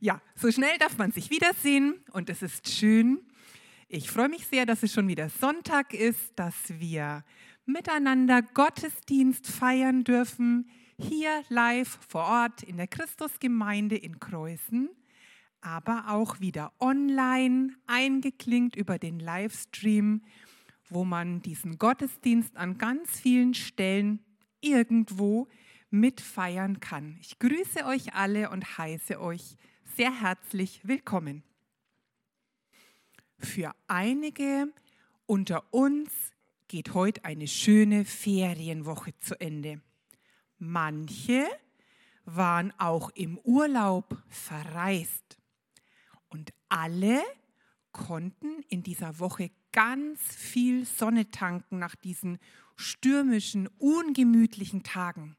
Ja, so schnell darf man sich wiedersehen und es ist schön. Ich freue mich sehr, dass es schon wieder Sonntag ist, dass wir miteinander Gottesdienst feiern dürfen, hier live vor Ort in der Christusgemeinde in Kreuzen, aber auch wieder online eingeklinkt über den Livestream, wo man diesen Gottesdienst an ganz vielen Stellen irgendwo mitfeiern kann. Ich grüße euch alle und heiße euch sehr herzlich willkommen. Für einige unter uns geht heute eine schöne Ferienwoche zu Ende. Manche waren auch im Urlaub verreist. Und alle konnten in dieser Woche ganz viel Sonne tanken nach diesen stürmischen, ungemütlichen Tagen.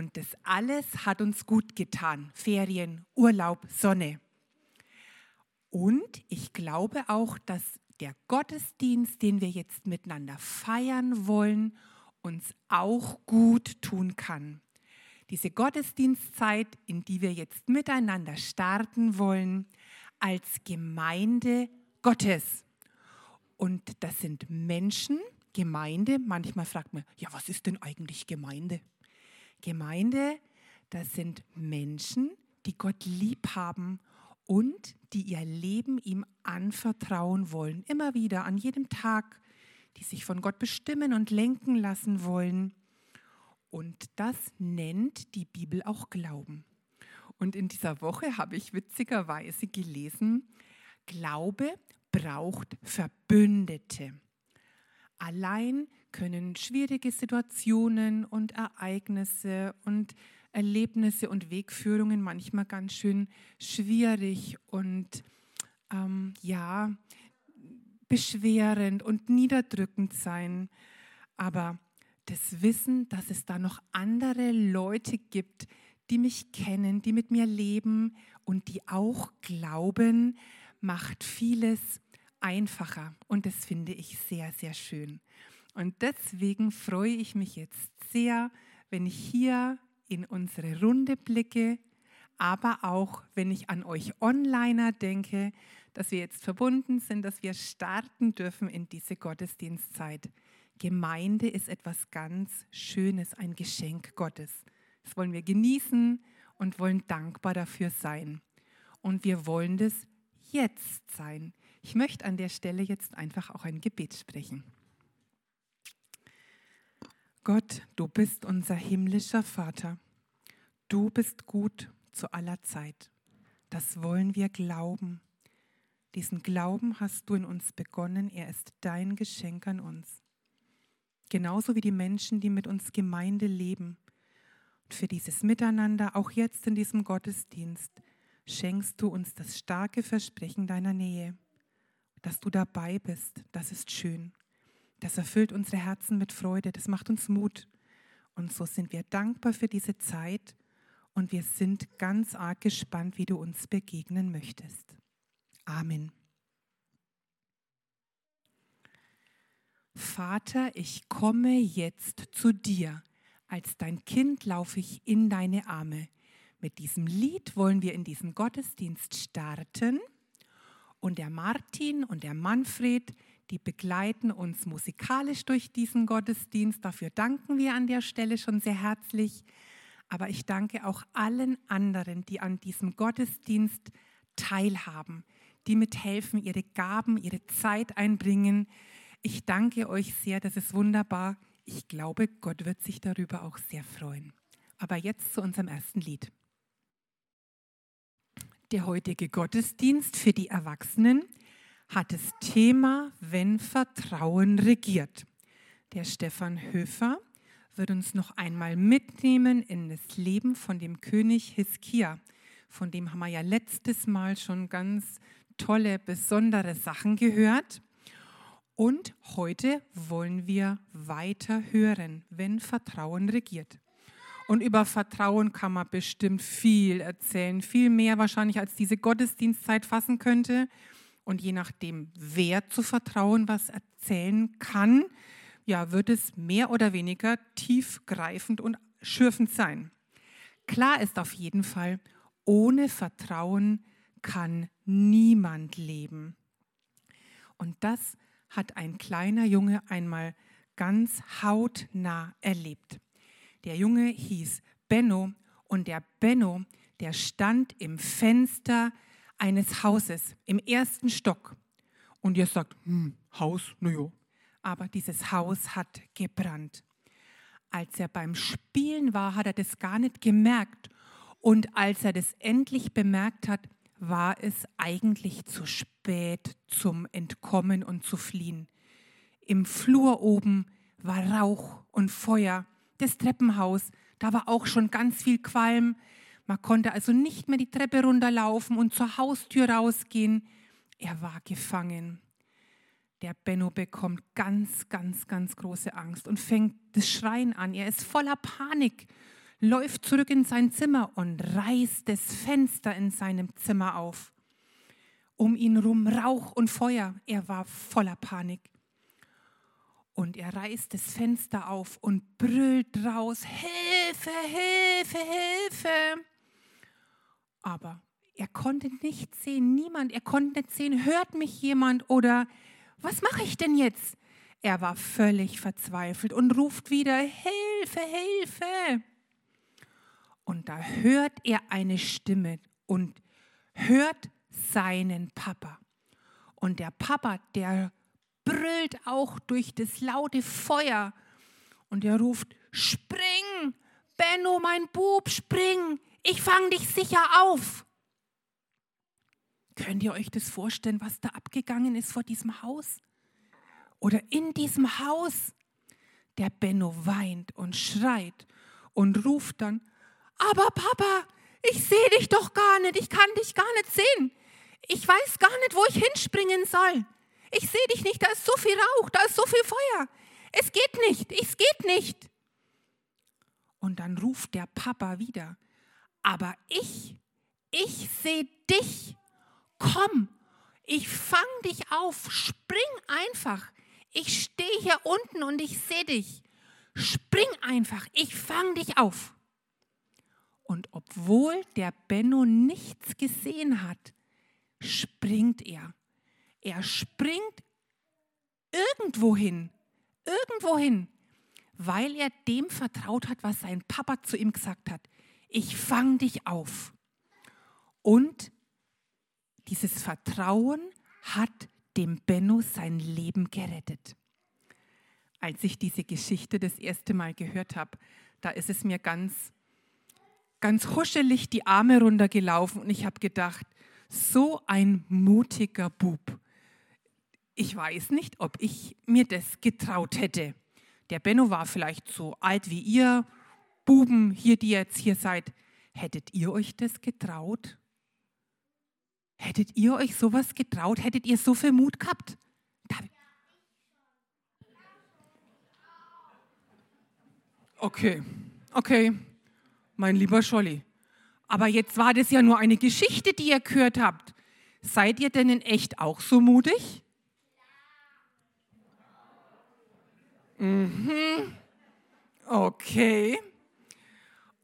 Und das alles hat uns gut getan. Ferien, Urlaub, Sonne. Und ich glaube auch, dass der Gottesdienst, den wir jetzt miteinander feiern wollen, uns auch gut tun kann. Diese Gottesdienstzeit, in die wir jetzt miteinander starten wollen, als Gemeinde Gottes. Und das sind Menschen, Gemeinde. Manchmal fragt man, ja, was ist denn eigentlich Gemeinde? Gemeinde, das sind Menschen, die Gott lieb haben und die ihr Leben ihm anvertrauen wollen. Immer wieder, an jedem Tag, die sich von Gott bestimmen und lenken lassen wollen. Und das nennt die Bibel auch Glauben. Und in dieser Woche habe ich witzigerweise gelesen, Glaube braucht Verbündete. Allein können schwierige Situationen und Ereignisse und Erlebnisse und Wegführungen manchmal ganz schön schwierig und ähm, ja, beschwerend und niederdrückend sein. Aber das Wissen, dass es da noch andere Leute gibt, die mich kennen, die mit mir leben und die auch glauben, macht vieles einfacher. Und das finde ich sehr, sehr schön. Und deswegen freue ich mich jetzt sehr, wenn ich hier in unsere Runde blicke, aber auch wenn ich an euch Onliner denke, dass wir jetzt verbunden sind, dass wir starten dürfen in diese Gottesdienstzeit. Gemeinde ist etwas ganz Schönes, ein Geschenk Gottes. Das wollen wir genießen und wollen dankbar dafür sein. Und wir wollen das jetzt sein. Ich möchte an der Stelle jetzt einfach auch ein Gebet sprechen. Gott, du bist unser himmlischer Vater. Du bist gut zu aller Zeit. Das wollen wir glauben. Diesen Glauben hast du in uns begonnen. Er ist dein Geschenk an uns. Genauso wie die Menschen, die mit uns Gemeinde leben. Und für dieses Miteinander, auch jetzt in diesem Gottesdienst, schenkst du uns das starke Versprechen deiner Nähe, dass du dabei bist. Das ist schön. Das erfüllt unsere Herzen mit Freude, das macht uns Mut. Und so sind wir dankbar für diese Zeit und wir sind ganz arg gespannt, wie du uns begegnen möchtest. Amen. Vater, ich komme jetzt zu dir. Als dein Kind laufe ich in deine Arme. Mit diesem Lied wollen wir in diesen Gottesdienst starten. Und der Martin und der Manfred, die begleiten uns musikalisch durch diesen Gottesdienst. Dafür danken wir an der Stelle schon sehr herzlich. Aber ich danke auch allen anderen, die an diesem Gottesdienst teilhaben, die mithelfen, ihre Gaben, ihre Zeit einbringen. Ich danke euch sehr, das ist wunderbar. Ich glaube, Gott wird sich darüber auch sehr freuen. Aber jetzt zu unserem ersten Lied. Der heutige Gottesdienst für die Erwachsenen hat das Thema Wenn Vertrauen regiert. Der Stefan Höfer wird uns noch einmal mitnehmen in das Leben von dem König Hiskia. Von dem haben wir ja letztes Mal schon ganz tolle, besondere Sachen gehört. Und heute wollen wir weiter hören, wenn Vertrauen regiert. Und über Vertrauen kann man bestimmt viel erzählen, viel mehr wahrscheinlich, als diese Gottesdienstzeit fassen könnte. Und je nachdem, wer zu Vertrauen was erzählen kann, ja, wird es mehr oder weniger tiefgreifend und schürfend sein. Klar ist auf jeden Fall, ohne Vertrauen kann niemand leben. Und das hat ein kleiner Junge einmal ganz hautnah erlebt. Der Junge hieß Benno und der Benno, der stand im Fenster eines Hauses im ersten Stock. Und ihr sagt, hm, Haus, naja. Aber dieses Haus hat gebrannt. Als er beim Spielen war, hat er das gar nicht gemerkt. Und als er das endlich bemerkt hat, war es eigentlich zu spät zum Entkommen und zu fliehen. Im Flur oben war Rauch und Feuer. Das Treppenhaus, da war auch schon ganz viel Qualm. Man konnte also nicht mehr die Treppe runterlaufen und zur Haustür rausgehen. Er war gefangen. Der Benno bekommt ganz, ganz, ganz große Angst und fängt das Schreien an. Er ist voller Panik, läuft zurück in sein Zimmer und reißt das Fenster in seinem Zimmer auf. Um ihn rum Rauch und Feuer. Er war voller Panik. Und er reißt das Fenster auf und brüllt raus, Hilfe, Hilfe, Hilfe. Aber er konnte nichts sehen, niemand, er konnte nicht sehen, hört mich jemand oder was mache ich denn jetzt? Er war völlig verzweifelt und ruft wieder, Hilfe, Hilfe. Und da hört er eine Stimme und hört seinen Papa. Und der Papa, der brüllt auch durch das laute Feuer und er ruft, spring, Benno, mein Bub, spring, ich fang dich sicher auf. Könnt ihr euch das vorstellen, was da abgegangen ist vor diesem Haus? Oder in diesem Haus? Der Benno weint und schreit und ruft dann, aber Papa, ich sehe dich doch gar nicht, ich kann dich gar nicht sehen. Ich weiß gar nicht, wo ich hinspringen soll. Ich sehe dich nicht, da ist so viel Rauch, da ist so viel Feuer. Es geht nicht, es geht nicht. Und dann ruft der Papa wieder, aber ich, ich sehe dich komm, ich fang dich auf, spring einfach. Ich stehe hier unten und ich sehe dich. Spring einfach, ich fang dich auf. Und obwohl der Benno nichts gesehen hat, springt er. Er springt irgendwo hin, irgendwo hin, weil er dem vertraut hat, was sein Papa zu ihm gesagt hat. Ich fang dich auf. Und dieses Vertrauen hat dem Benno sein Leben gerettet. Als ich diese Geschichte das erste Mal gehört habe, da ist es mir ganz, ganz huschelig die Arme runtergelaufen und ich habe gedacht, so ein mutiger Bub. Ich weiß nicht, ob ich mir das getraut hätte. Der Benno war vielleicht so alt wie ihr, Buben hier, die jetzt hier seid. Hättet ihr euch das getraut? Hättet ihr euch sowas getraut? Hättet ihr so viel Mut gehabt? Okay, okay, mein lieber Scholli. Aber jetzt war das ja nur eine Geschichte, die ihr gehört habt. Seid ihr denn in echt auch so mutig? Mhm. Okay.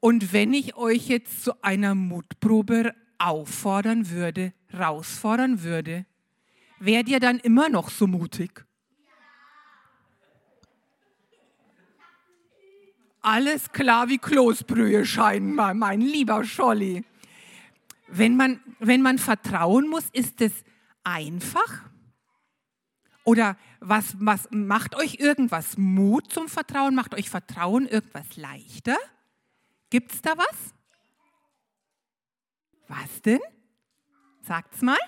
Und wenn ich euch jetzt zu einer Mutprobe auffordern würde, herausfordern würde, wärt ihr dann immer noch so mutig? Alles klar wie Kloßbrühe scheinen, mein lieber Scholli. Wenn man, wenn man vertrauen muss, ist es einfach? Oder was, was macht euch irgendwas Mut zum Vertrauen? Macht euch Vertrauen irgendwas leichter? Gibt es da was? Was denn? Sagt's mal.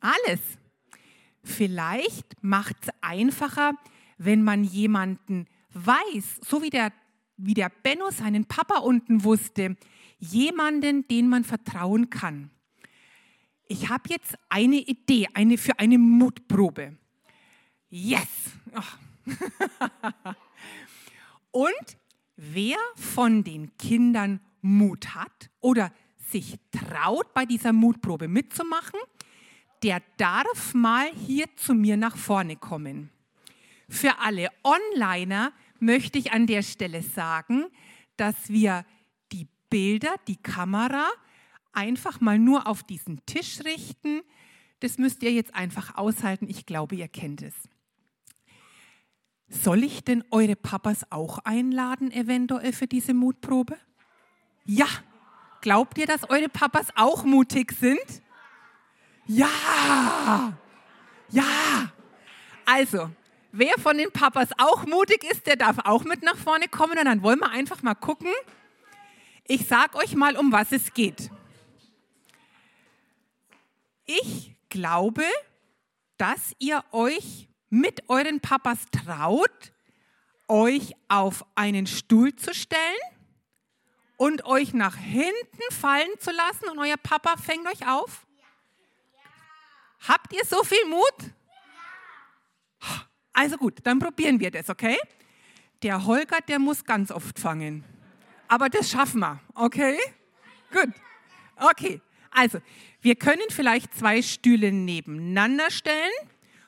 Alles. Vielleicht macht es einfacher, wenn man jemanden weiß, so wie der, wie der Benno seinen Papa unten wusste, jemanden, den man vertrauen kann. Ich habe jetzt eine Idee eine, für eine Mutprobe. Yes! Oh. Und wer von den Kindern Mut hat oder sich traut, bei dieser Mutprobe mitzumachen, der darf mal hier zu mir nach vorne kommen. Für alle Onliner möchte ich an der Stelle sagen, dass wir die Bilder, die Kamera einfach mal nur auf diesen Tisch richten. Das müsst ihr jetzt einfach aushalten. Ich glaube, ihr kennt es. Soll ich denn eure Papas auch einladen, eventuell für diese Mutprobe? Ja. Glaubt ihr, dass eure Papas auch mutig sind? Ja. Ja. Also, wer von den Papas auch mutig ist, der darf auch mit nach vorne kommen und dann wollen wir einfach mal gucken. Ich sage euch mal, um was es geht. Ich glaube, dass ihr euch mit euren Papas traut, euch auf einen Stuhl zu stellen und euch nach hinten fallen zu lassen und euer Papa fängt euch auf? Habt ihr so viel Mut? Also gut, dann probieren wir das, okay? Der Holger, der muss ganz oft fangen. Aber das schaffen wir, okay? Gut. Okay, also wir können vielleicht zwei Stühle nebeneinander stellen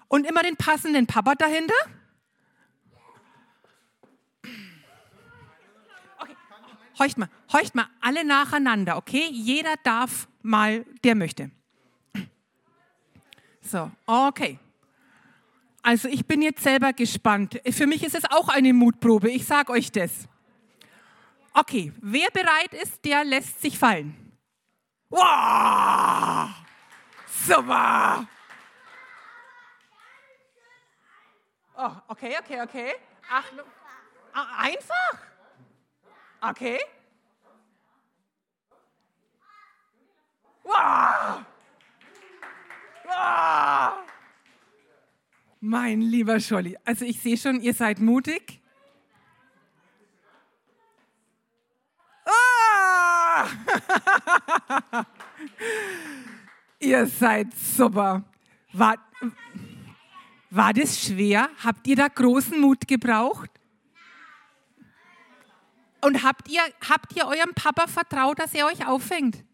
und immer den passenden Papa dahinter. Okay, horcht mal, horcht mal alle nacheinander, okay? Jeder darf mal, der möchte. So, okay. Also ich bin jetzt selber gespannt. Für mich ist es auch eine Mutprobe, ich sage euch das. Okay, wer bereit ist, der lässt sich fallen. Wow! Super! Oh, okay, okay, okay. Achtung. Ah, einfach? Okay. Wow! Wow! Mein lieber Scholli, also ich sehe schon, ihr seid mutig. Ah! ihr seid super. War, war das schwer? Habt ihr da großen Mut gebraucht? Und habt ihr, habt ihr eurem Papa vertraut, dass er euch auffängt?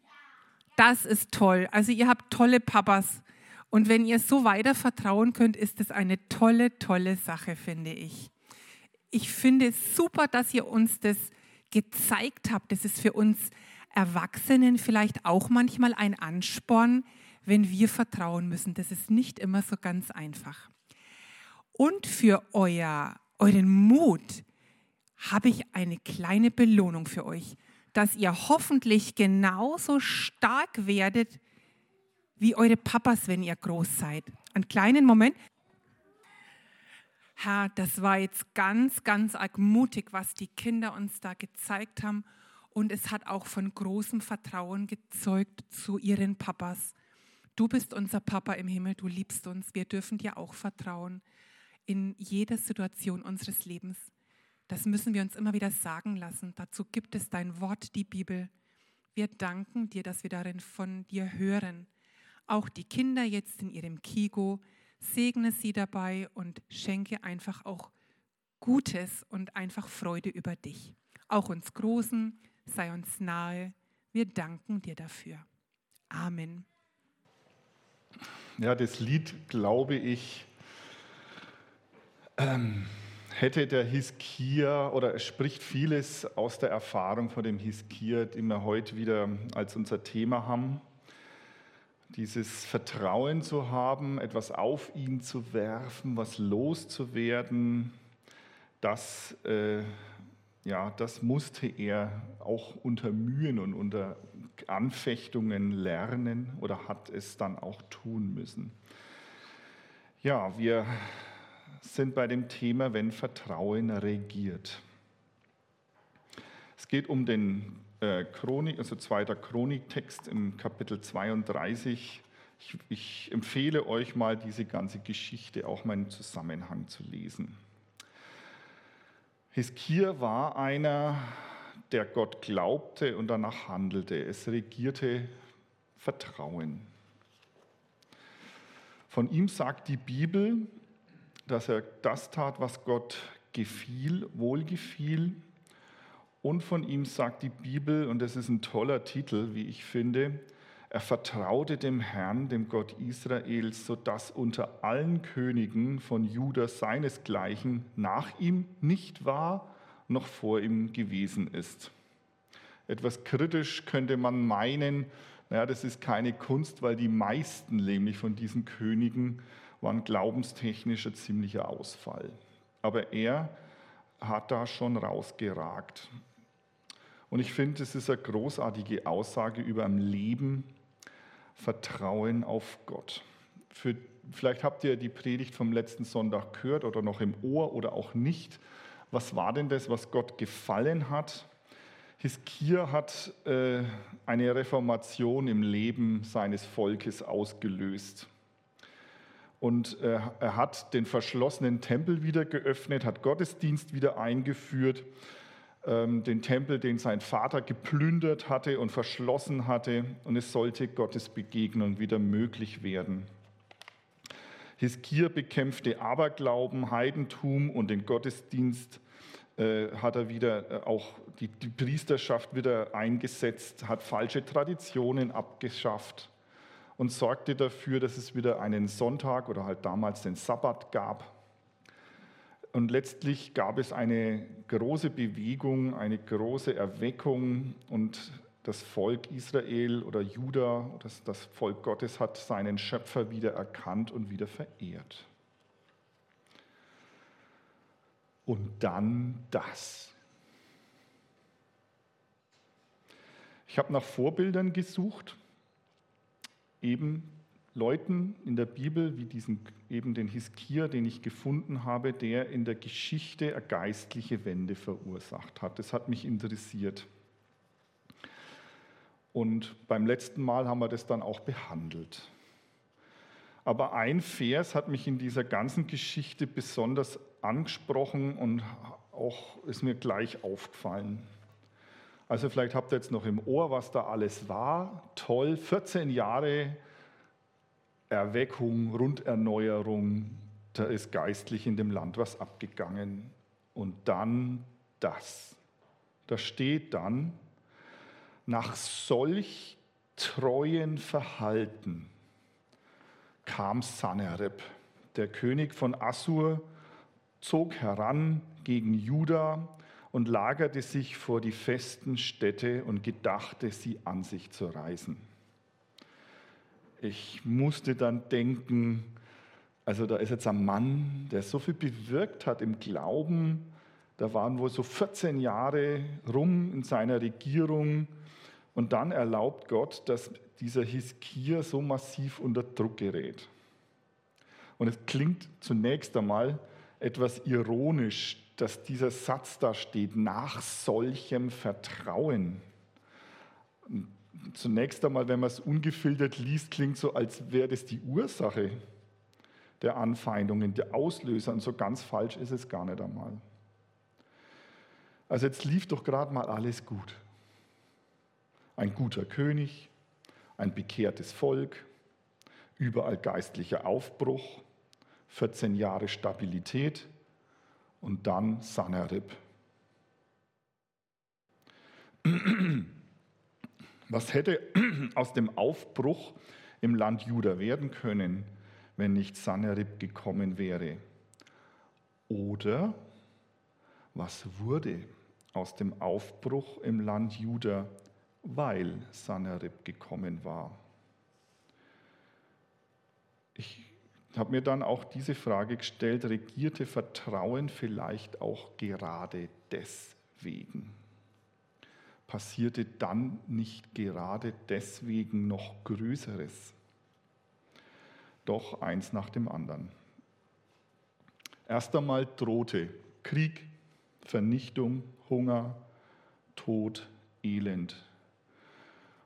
Das ist toll. Also ihr habt tolle Papas. Und wenn ihr so weiter vertrauen könnt, ist das eine tolle, tolle Sache, finde ich. Ich finde es super, dass ihr uns das gezeigt habt. Das ist für uns Erwachsenen vielleicht auch manchmal ein Ansporn, wenn wir vertrauen müssen. Das ist nicht immer so ganz einfach. Und für euer, euren Mut habe ich eine kleine Belohnung für euch, dass ihr hoffentlich genauso stark werdet wie eure Papas, wenn ihr groß seid. Einen kleinen Moment. Herr, das war jetzt ganz, ganz arg mutig, was die Kinder uns da gezeigt haben. Und es hat auch von großem Vertrauen gezeugt zu ihren Papas. Du bist unser Papa im Himmel, du liebst uns. Wir dürfen dir auch vertrauen in jeder Situation unseres Lebens. Das müssen wir uns immer wieder sagen lassen. Dazu gibt es dein Wort, die Bibel. Wir danken dir, dass wir darin von dir hören. Auch die Kinder jetzt in ihrem Kigo, segne sie dabei und schenke einfach auch Gutes und einfach Freude über dich. Auch uns Großen, sei uns nahe. Wir danken dir dafür. Amen. Ja, das Lied, glaube ich, ähm, hätte der Hiskia oder es spricht vieles aus der Erfahrung von dem Hiskia, den wir heute wieder als unser Thema haben. Dieses Vertrauen zu haben, etwas auf ihn zu werfen, was loszuwerden, das, äh, ja, das musste er auch unter Mühen und unter Anfechtungen lernen oder hat es dann auch tun müssen. Ja, wir sind bei dem Thema, wenn Vertrauen regiert. Es geht um den äh, Chronik, also zweiter Chroniktext im Kapitel 32. Ich, ich empfehle euch mal, diese ganze Geschichte auch mal im Zusammenhang zu lesen. Hiskia war einer, der Gott glaubte und danach handelte. Es regierte Vertrauen. Von ihm sagt die Bibel, dass er das tat, was Gott gefiel, wohlgefiel. Und von ihm sagt die Bibel, und das ist ein toller Titel, wie ich finde, Er vertraute dem Herrn, dem Gott Israels, sodass unter allen Königen von Juda seinesgleichen nach ihm nicht war, noch vor ihm gewesen ist. Etwas kritisch könnte man meinen, naja, das ist keine Kunst, weil die meisten nämlich von diesen Königen glaubenstechnisch ein ziemlicher Ausfall. Aber er hat da schon rausgeragt. Und ich finde, es ist eine großartige Aussage über ein Leben, Vertrauen auf Gott. Für, vielleicht habt ihr die Predigt vom letzten Sonntag gehört oder noch im Ohr oder auch nicht. Was war denn das, was Gott gefallen hat? Hiskia hat äh, eine Reformation im Leben seines Volkes ausgelöst. Und äh, er hat den verschlossenen Tempel wieder geöffnet, hat Gottesdienst wieder eingeführt, ähm, den Tempel, den sein Vater geplündert hatte und verschlossen hatte. Und es sollte Gottes Begegnung wieder möglich werden. Hiskia bekämpfte Aberglauben, Heidentum und den Gottesdienst äh, hat er wieder äh, auch die, die Priesterschaft wieder eingesetzt, hat falsche Traditionen abgeschafft und sorgte dafür, dass es wieder einen Sonntag oder halt damals den Sabbat gab. Und letztlich gab es eine große Bewegung, eine große Erweckung und das Volk Israel oder Juda, das, das Volk Gottes hat seinen Schöpfer wieder erkannt und wieder verehrt. Und dann das. Ich habe nach Vorbildern gesucht, eben Leuten in der Bibel, wie diesen, eben den Hiskia, den ich gefunden habe, der in der Geschichte eine geistliche Wende verursacht hat. Das hat mich interessiert. Und beim letzten Mal haben wir das dann auch behandelt. Aber ein Vers hat mich in dieser ganzen Geschichte besonders angesprochen und auch ist mir gleich aufgefallen. Also vielleicht habt ihr jetzt noch im Ohr, was da alles war. Toll, 14 Jahre Erweckung, Runderneuerung, da ist geistlich in dem Land was abgegangen. Und dann das. Da steht dann, nach solch treuen Verhalten kam Sanherib, der König von Assur, zog heran gegen Juda und lagerte sich vor die festen Städte und gedachte, sie an sich zu reißen. Ich musste dann denken, also da ist jetzt ein Mann, der so viel bewirkt hat im Glauben, da waren wohl so 14 Jahre rum in seiner Regierung und dann erlaubt Gott, dass dieser Hiskia so massiv unter Druck gerät. Und es klingt zunächst einmal etwas ironisch, dass dieser Satz da steht, nach solchem Vertrauen. Zunächst einmal, wenn man es ungefiltert liest, klingt so, als wäre das die Ursache der Anfeindungen, der Auslöser. Und so ganz falsch ist es gar nicht einmal. Also jetzt lief doch gerade mal alles gut. Ein guter König, ein bekehrtes Volk, überall geistlicher Aufbruch, 14 Jahre Stabilität und dann Sanherib. Was hätte aus dem Aufbruch im Land Juda werden können, wenn nicht Sanherib gekommen wäre? Oder was wurde aus dem Aufbruch im Land Juda, weil Sanherib gekommen war? Ich habe mir dann auch diese Frage gestellt, regierte Vertrauen vielleicht auch gerade deswegen? Passierte dann nicht gerade deswegen noch Größeres? Doch eins nach dem anderen. Erst einmal drohte Krieg, Vernichtung, Hunger, Tod, Elend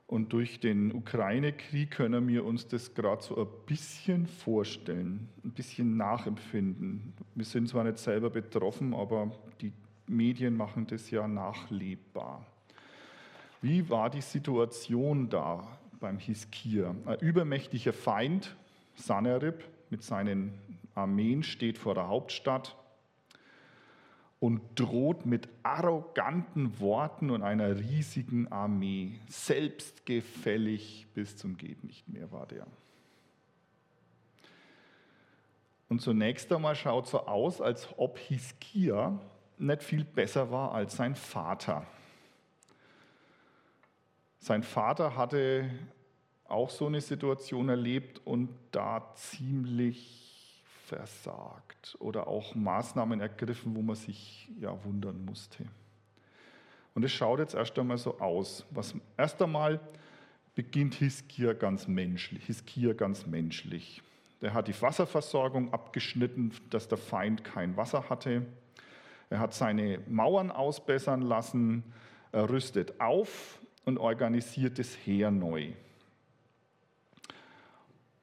und durch den Ukraine-Krieg können wir uns das gerade so ein bisschen vorstellen, ein bisschen nachempfinden. Wir sind zwar nicht selber betroffen, aber die Medien machen das ja nachlebbar. Wie war die Situation da beim Hiskia? Ein übermächtiger Feind, Sanerib, mit seinen Armeen steht vor der Hauptstadt und droht mit arroganten Worten und einer riesigen Armee. Selbstgefällig bis zum Geht nicht mehr war der. Und zunächst einmal schaut so aus, als ob Hiskia nicht viel besser war als sein Vater. Sein Vater hatte auch so eine Situation erlebt und da ziemlich versagt oder auch Maßnahmen ergriffen, wo man sich ja wundern musste. Und es schaut jetzt erst einmal so aus. Was, erst einmal beginnt Hiskia ganz menschlich. Hiskia ganz menschlich. Der hat die Wasserversorgung abgeschnitten, dass der Feind kein Wasser hatte. Er hat seine Mauern ausbessern lassen. Er rüstet auf und organisiert das Heer neu.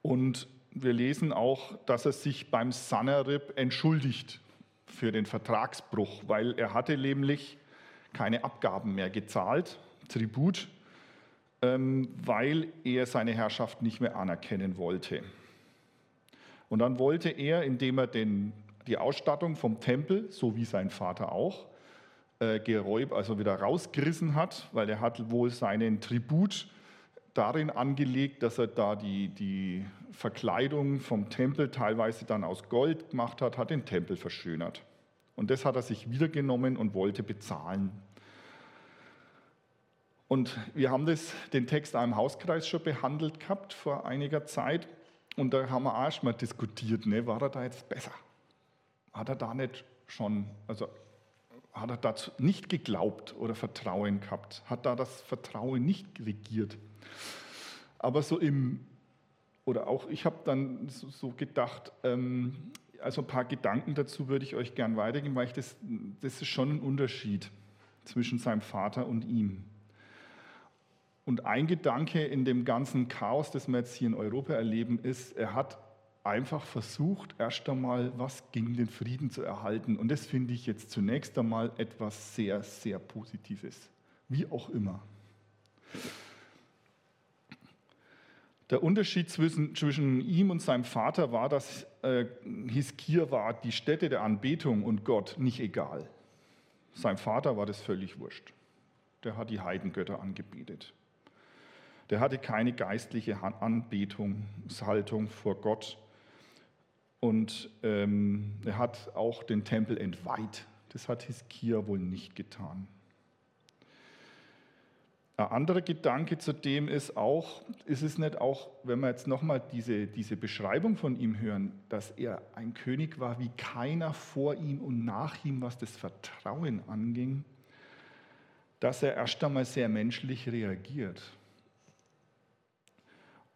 Und wir lesen auch, dass er sich beim Sanherib entschuldigt für den Vertragsbruch, weil er hatte nämlich keine Abgaben mehr gezahlt, Tribut, ähm, weil er seine Herrschaft nicht mehr anerkennen wollte. Und dann wollte er, indem er den, die Ausstattung vom Tempel, so wie sein Vater auch, äh, geräubt, also wieder rausgerissen hat, weil er hat wohl seinen Tribut darin angelegt, dass er da die, die Verkleidung vom Tempel teilweise dann aus Gold gemacht hat, hat den Tempel verschönert. Und das hat er sich wiedergenommen und wollte bezahlen. Und wir haben das, den Text im Hauskreis schon behandelt gehabt vor einiger Zeit. Und da haben wir auch erst mal diskutiert, ne, war er da jetzt besser? Hat er da nicht schon, also hat er dazu nicht geglaubt oder Vertrauen gehabt? Hat da das Vertrauen nicht regiert? Aber so im, oder auch ich habe dann so, so gedacht, ähm, also ein paar Gedanken dazu würde ich euch gern weitergeben, weil ich das, das ist schon ein Unterschied zwischen seinem Vater und ihm. Und ein Gedanke in dem ganzen Chaos, das wir jetzt hier in Europa erleben, ist, er hat einfach versucht, erst einmal was gegen den Frieden zu erhalten. Und das finde ich jetzt zunächst einmal etwas sehr, sehr Positives. Wie auch immer. Der Unterschied zwischen, zwischen ihm und seinem Vater war, dass äh, Hiskia war die Stätte der Anbetung und Gott nicht egal. Sein Vater war das völlig wurscht. Der hat die Heidengötter angebetet. Der hatte keine geistliche Anbetungshaltung vor Gott. Und ähm, er hat auch den Tempel entweiht. Das hat Hiskia wohl nicht getan. Ein anderer Gedanke zu dem ist auch, ist es nicht auch, wenn wir jetzt nochmal diese, diese Beschreibung von ihm hören, dass er ein König war wie keiner vor ihm und nach ihm, was das Vertrauen anging, dass er erst einmal sehr menschlich reagiert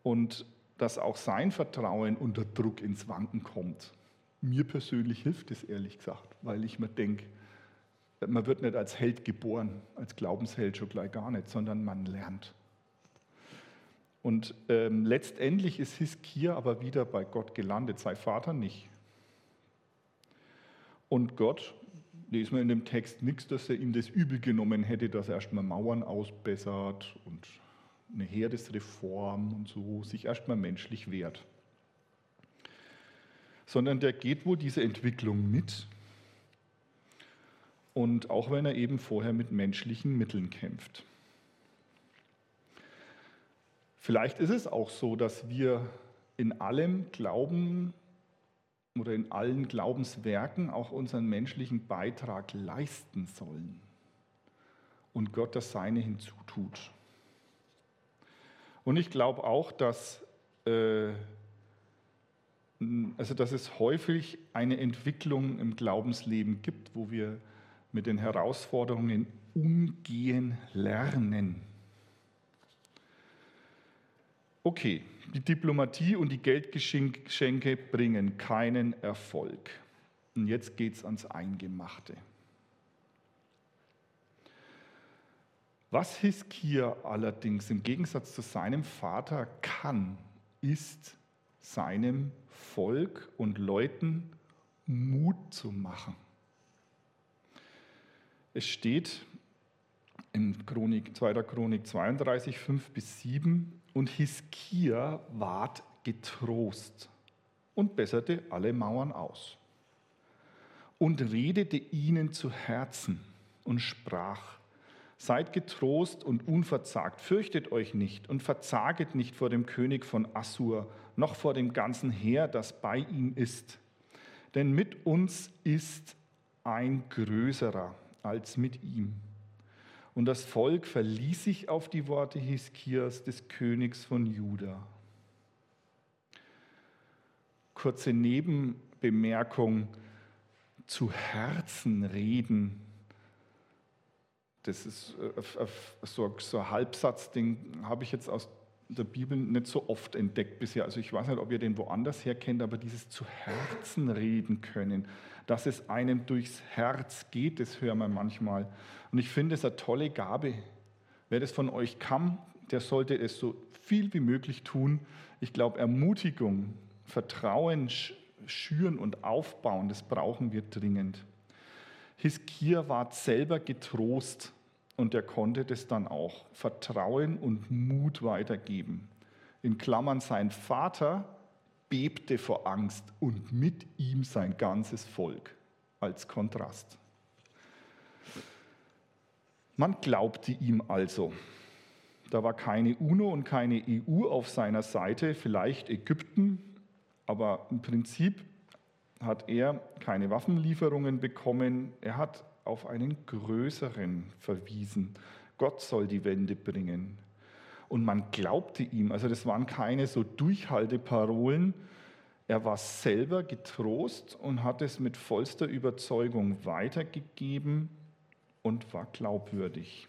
und dass auch sein Vertrauen unter Druck ins Wanken kommt. Mir persönlich hilft es ehrlich gesagt, weil ich mir denke, man wird nicht als Held geboren, als Glaubensheld schon gleich gar nicht, sondern man lernt. Und ähm, letztendlich ist Hiskia aber wieder bei Gott gelandet, sein Vater nicht. Und Gott, lesen wir in dem Text nichts, dass er ihm das übel genommen hätte, dass er erstmal Mauern ausbessert und eine Heeresreform und so sich erstmal menschlich wehrt. Sondern der geht wohl diese Entwicklung mit. Und auch wenn er eben vorher mit menschlichen Mitteln kämpft. Vielleicht ist es auch so, dass wir in allem Glauben oder in allen Glaubenswerken auch unseren menschlichen Beitrag leisten sollen und Gott das Seine hinzutut. Und ich glaube auch, dass, äh, also dass es häufig eine Entwicklung im Glaubensleben gibt, wo wir mit den Herausforderungen umgehen lernen. Okay, die Diplomatie und die Geldgeschenke bringen keinen Erfolg. Und jetzt geht es ans Eingemachte. Was Hiskia allerdings im Gegensatz zu seinem Vater kann, ist seinem Volk und Leuten Mut zu machen. Es steht in Chronik, 2. Chronik 32, 5 bis 7, und Hiskia ward getrost und besserte alle Mauern aus. und redete ihnen zu Herzen und sprach, Seid getrost und unverzagt, fürchtet euch nicht und verzaget nicht vor dem König von Assur, noch vor dem ganzen Heer, das bei ihm ist. Denn mit uns ist ein größerer als mit ihm. Und das Volk verließ sich auf die Worte Hiskias, des Königs von Juda. Kurze Nebenbemerkung zu Herzen reden das ist äh, so, so ein Halbsatzding, habe ich jetzt aus der Bibel nicht so oft entdeckt bisher. Also ich weiß nicht, ob ihr den woanders her kennt, aber dieses zu Herzen reden können, dass es einem durchs Herz geht, das hören wir manchmal. Und ich finde es eine tolle Gabe. Wer das von euch kann, der sollte es so viel wie möglich tun. Ich glaube, Ermutigung, Vertrauen schüren und aufbauen, das brauchen wir dringend. Hiskia war selber getrost und er konnte das dann auch Vertrauen und Mut weitergeben. In Klammern, sein Vater bebte vor Angst und mit ihm sein ganzes Volk als Kontrast. Man glaubte ihm also. Da war keine UNO und keine EU auf seiner Seite, vielleicht Ägypten, aber im Prinzip hat er keine Waffenlieferungen bekommen. Er hat auf einen größeren verwiesen. Gott soll die Wende bringen. Und man glaubte ihm, also das waren keine so Durchhalteparolen. Er war selber getrost und hat es mit vollster Überzeugung weitergegeben und war glaubwürdig.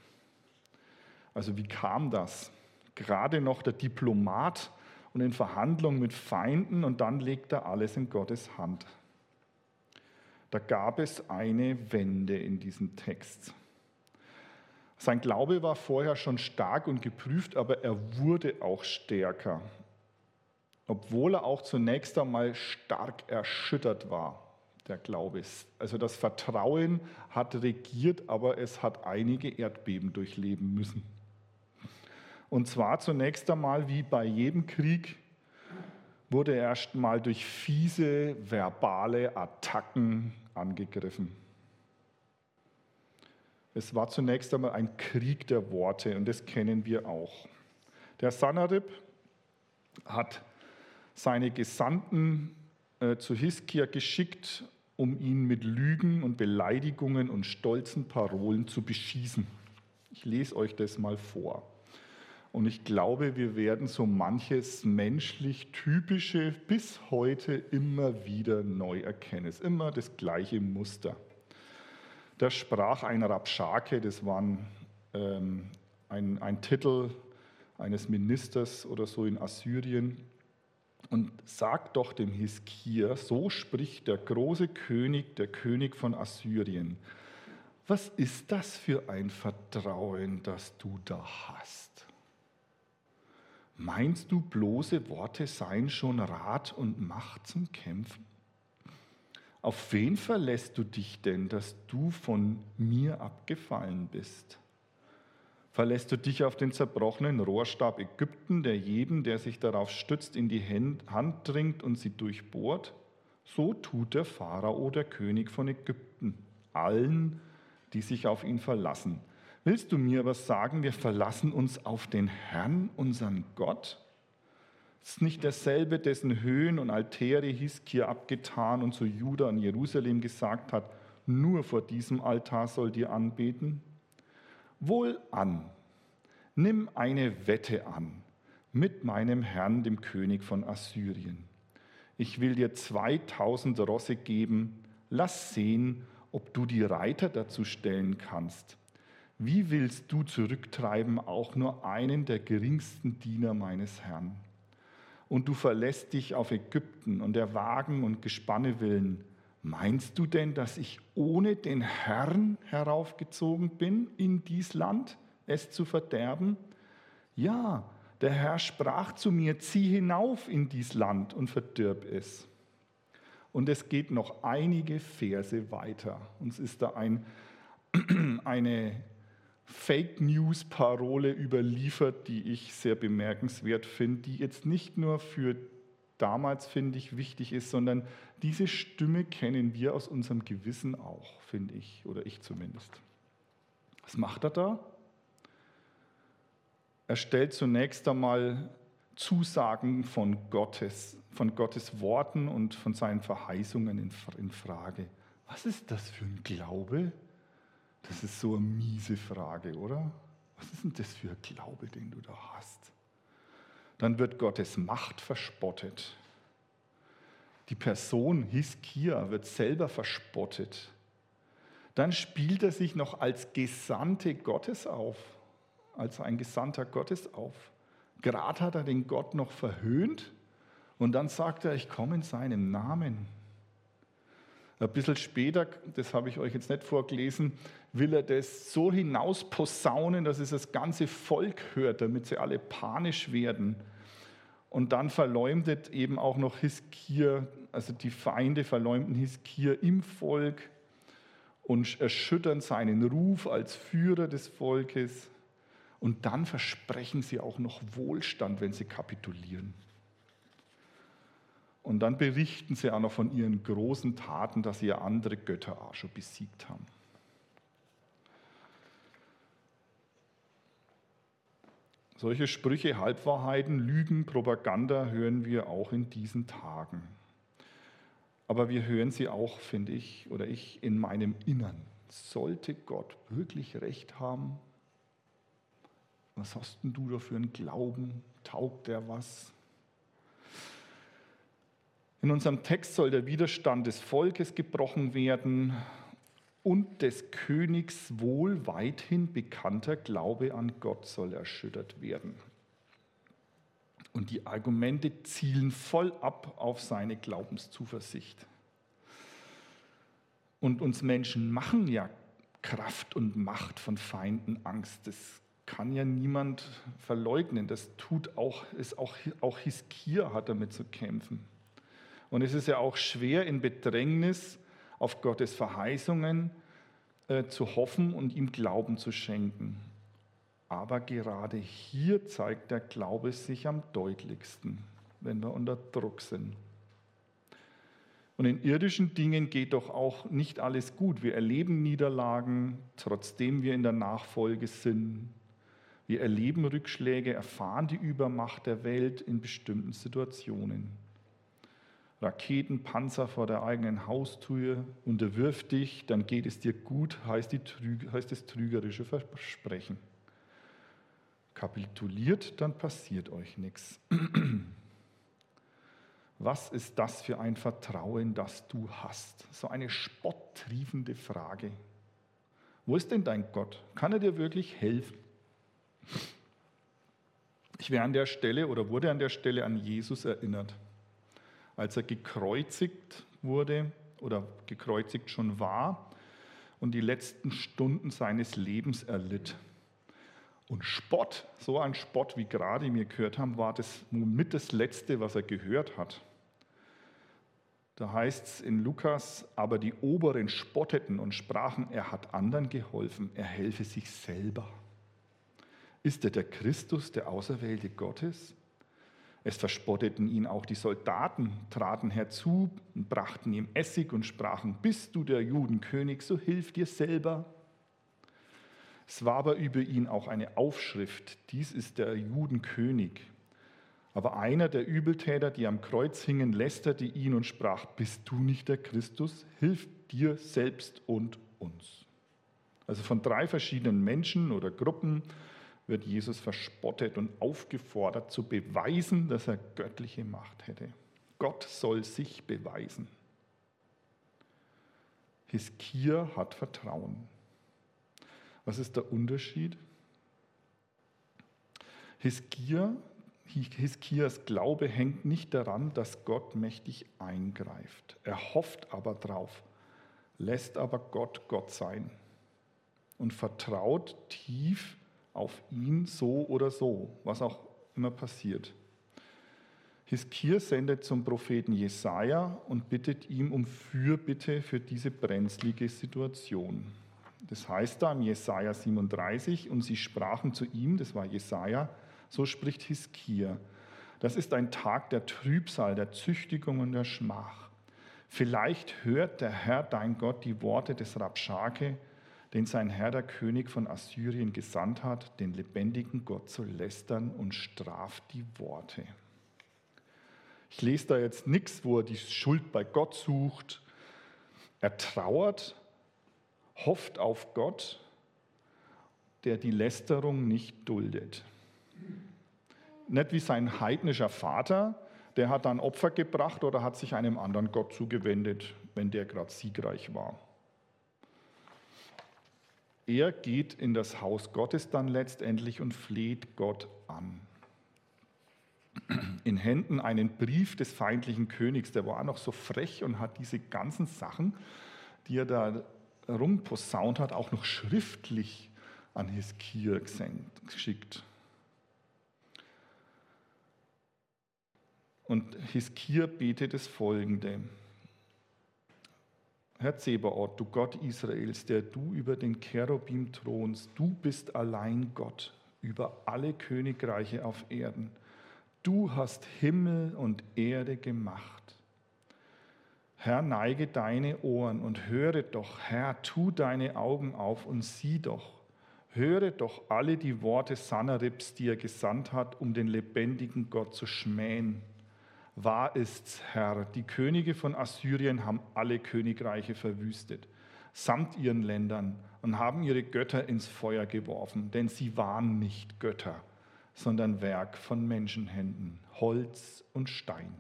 Also wie kam das? Gerade noch der Diplomat und in Verhandlungen mit Feinden und dann legt er alles in Gottes Hand. Da gab es eine Wende in diesem Text. Sein Glaube war vorher schon stark und geprüft, aber er wurde auch stärker, obwohl er auch zunächst einmal stark erschüttert war, der Glaube. Also das Vertrauen hat regiert, aber es hat einige Erdbeben durchleben müssen. Und zwar zunächst einmal wie bei jedem Krieg wurde er erst mal durch fiese verbale Attacken angegriffen. Es war zunächst einmal ein Krieg der Worte und das kennen wir auch. Der Sanherib hat seine Gesandten äh, zu Hiskia geschickt, um ihn mit Lügen und Beleidigungen und stolzen Parolen zu beschießen. Ich lese euch das mal vor. Und ich glaube, wir werden so manches menschlich Typische bis heute immer wieder neu erkennen. Es ist immer das gleiche Muster. Da sprach ein Rabschake, das war ein, ähm, ein, ein Titel eines Ministers oder so in Assyrien, und sagt doch dem Hiskia, so spricht der große König, der König von Assyrien. Was ist das für ein Vertrauen, das du da hast? Meinst du, bloße Worte seien schon Rat und Macht zum Kämpfen? Auf wen verlässt du dich denn, dass du von mir abgefallen bist? Verlässt du dich auf den zerbrochenen Rohrstab Ägypten, der jeden, der sich darauf stützt, in die Hand dringt und sie durchbohrt? So tut der Pharao, der König von Ägypten, allen, die sich auf ihn verlassen. Willst du mir aber sagen, wir verlassen uns auf den Herrn, unseren Gott? Ist nicht derselbe, dessen Höhen und Altäre Hiskia abgetan und zu Juda und Jerusalem gesagt hat, nur vor diesem Altar sollt ihr anbeten? Wohl an, nimm eine Wette an mit meinem Herrn, dem König von Assyrien. Ich will dir 2000 Rosse geben, lass sehen, ob du die Reiter dazu stellen kannst. Wie willst du zurücktreiben auch nur einen der geringsten Diener meines Herrn? Und du verlässt dich auf Ägypten und der Wagen und Gespanne willen. Meinst du denn, dass ich ohne den Herrn heraufgezogen bin in dies Land, es zu verderben? Ja, der Herr sprach zu mir, zieh hinauf in dies Land und verdirb es. Und es geht noch einige Verse weiter. Uns ist da ein, eine Fake News-Parole überliefert, die ich sehr bemerkenswert finde, die jetzt nicht nur für damals, finde ich, wichtig ist, sondern diese Stimme kennen wir aus unserem Gewissen auch, finde ich, oder ich zumindest. Was macht er da? Er stellt zunächst einmal Zusagen von Gottes, von Gottes Worten und von seinen Verheißungen in Frage. Was ist das für ein Glaube? Das ist so eine miese Frage, oder? Was ist denn das für ein Glaube, den du da hast? Dann wird Gottes Macht verspottet. Die Person Hiskia wird selber verspottet. Dann spielt er sich noch als Gesandte Gottes auf, als ein Gesandter Gottes auf. Gerade hat er den Gott noch verhöhnt und dann sagt er, ich komme in seinem Namen. Ein bisschen später, das habe ich euch jetzt nicht vorgelesen, will er das so hinaus posaunen, dass es das ganze Volk hört, damit sie alle panisch werden. Und dann verleumdet eben auch noch Hiskir, also die Feinde verleumden Hiskir im Volk und erschüttern seinen Ruf als Führer des Volkes. Und dann versprechen sie auch noch Wohlstand, wenn sie kapitulieren. Und dann berichten sie auch noch von ihren großen Taten, dass sie ja andere Götter auch schon besiegt haben. Solche Sprüche, Halbwahrheiten, Lügen, Propaganda hören wir auch in diesen Tagen. Aber wir hören sie auch, finde ich, oder ich in meinem Innern. Sollte Gott wirklich recht haben? Was hast denn du da für einen Glauben? Taugt der was? In unserem Text soll der Widerstand des Volkes gebrochen werden und des Königs wohl weithin bekannter Glaube an Gott soll erschüttert werden. Und die Argumente zielen voll ab auf seine Glaubenszuversicht. Und uns Menschen machen ja Kraft und Macht von Feinden Angst. Das kann ja niemand verleugnen. Das tut auch, ist auch, auch Hiskia hat damit zu kämpfen. Und es ist ja auch schwer in Bedrängnis auf Gottes Verheißungen äh, zu hoffen und ihm Glauben zu schenken. Aber gerade hier zeigt der Glaube sich am deutlichsten, wenn wir unter Druck sind. Und in irdischen Dingen geht doch auch nicht alles gut. Wir erleben Niederlagen, trotzdem wir in der Nachfolge sind. Wir erleben Rückschläge, erfahren die Übermacht der Welt in bestimmten Situationen. Raketen, Panzer vor der eigenen Haustür, unterwirf dich, dann geht es dir gut, heißt, Trüge, heißt das trügerische Versprechen. Kapituliert, dann passiert euch nichts. Was ist das für ein Vertrauen, das du hast? So eine spotttriefende Frage. Wo ist denn dein Gott? Kann er dir wirklich helfen? Ich wäre an der Stelle oder wurde an der Stelle an Jesus erinnert als er gekreuzigt wurde oder gekreuzigt schon war und die letzten Stunden seines Lebens erlitt. Und Spott, so ein Spott, wie gerade wir gehört haben, war das mit das Letzte, was er gehört hat. Da heißt es in Lukas, aber die Oberen spotteten und sprachen, er hat anderen geholfen, er helfe sich selber. Ist er der Christus, der Auserwählte Gottes? Es verspotteten ihn auch die Soldaten, traten herzu und brachten ihm Essig und sprachen, bist du der Judenkönig, so hilf dir selber. Es war aber über ihn auch eine Aufschrift, dies ist der Judenkönig. Aber einer der Übeltäter, die am Kreuz hingen, lästerte ihn und sprach, bist du nicht der Christus, hilf dir selbst und uns. Also von drei verschiedenen Menschen oder Gruppen wird Jesus verspottet und aufgefordert zu beweisen, dass er göttliche Macht hätte. Gott soll sich beweisen. Hiskia hat Vertrauen. Was ist der Unterschied? Hiskia, Hiskias Glaube hängt nicht daran, dass Gott mächtig eingreift. Er hofft aber drauf, lässt aber Gott Gott sein und vertraut tief auf ihn so oder so, was auch immer passiert. Hiskir sendet zum Propheten Jesaja und bittet ihm um Fürbitte für diese brenzlige Situation. Das heißt da im Jesaja 37, und sie sprachen zu ihm, das war Jesaja, so spricht Hiskir. Das ist ein Tag der Trübsal, der Züchtigung und der Schmach. Vielleicht hört der Herr dein Gott die Worte des Rabschake, den sein Herr der König von Assyrien gesandt hat, den lebendigen Gott zu lästern und straft die Worte. Ich lese da jetzt nichts, wo er die Schuld bei Gott sucht. Er trauert, hofft auf Gott, der die Lästerung nicht duldet. Nicht wie sein heidnischer Vater, der hat dann Opfer gebracht oder hat sich einem anderen Gott zugewendet, wenn der gerade siegreich war. Er geht in das Haus Gottes dann letztendlich und fleht Gott an. In Händen einen Brief des feindlichen Königs, der war noch so frech und hat diese ganzen Sachen, die er da rumposaunt hat, auch noch schriftlich an Hiskia geschickt. Und Hiskia betet das folgende. Herr Zebaoth, du Gott Israels, der du über den Cherubim thronst, du bist allein Gott über alle Königreiche auf Erden. Du hast Himmel und Erde gemacht. Herr, neige deine Ohren und höre doch, Herr, tu deine Augen auf und sieh doch. Höre doch alle die Worte Sanheribs, die er gesandt hat, um den lebendigen Gott zu schmähen. Wahr ist's, Herr, die Könige von Assyrien haben alle Königreiche verwüstet, samt ihren Ländern, und haben ihre Götter ins Feuer geworfen, denn sie waren nicht Götter, sondern Werk von Menschenhänden, Holz und Stein.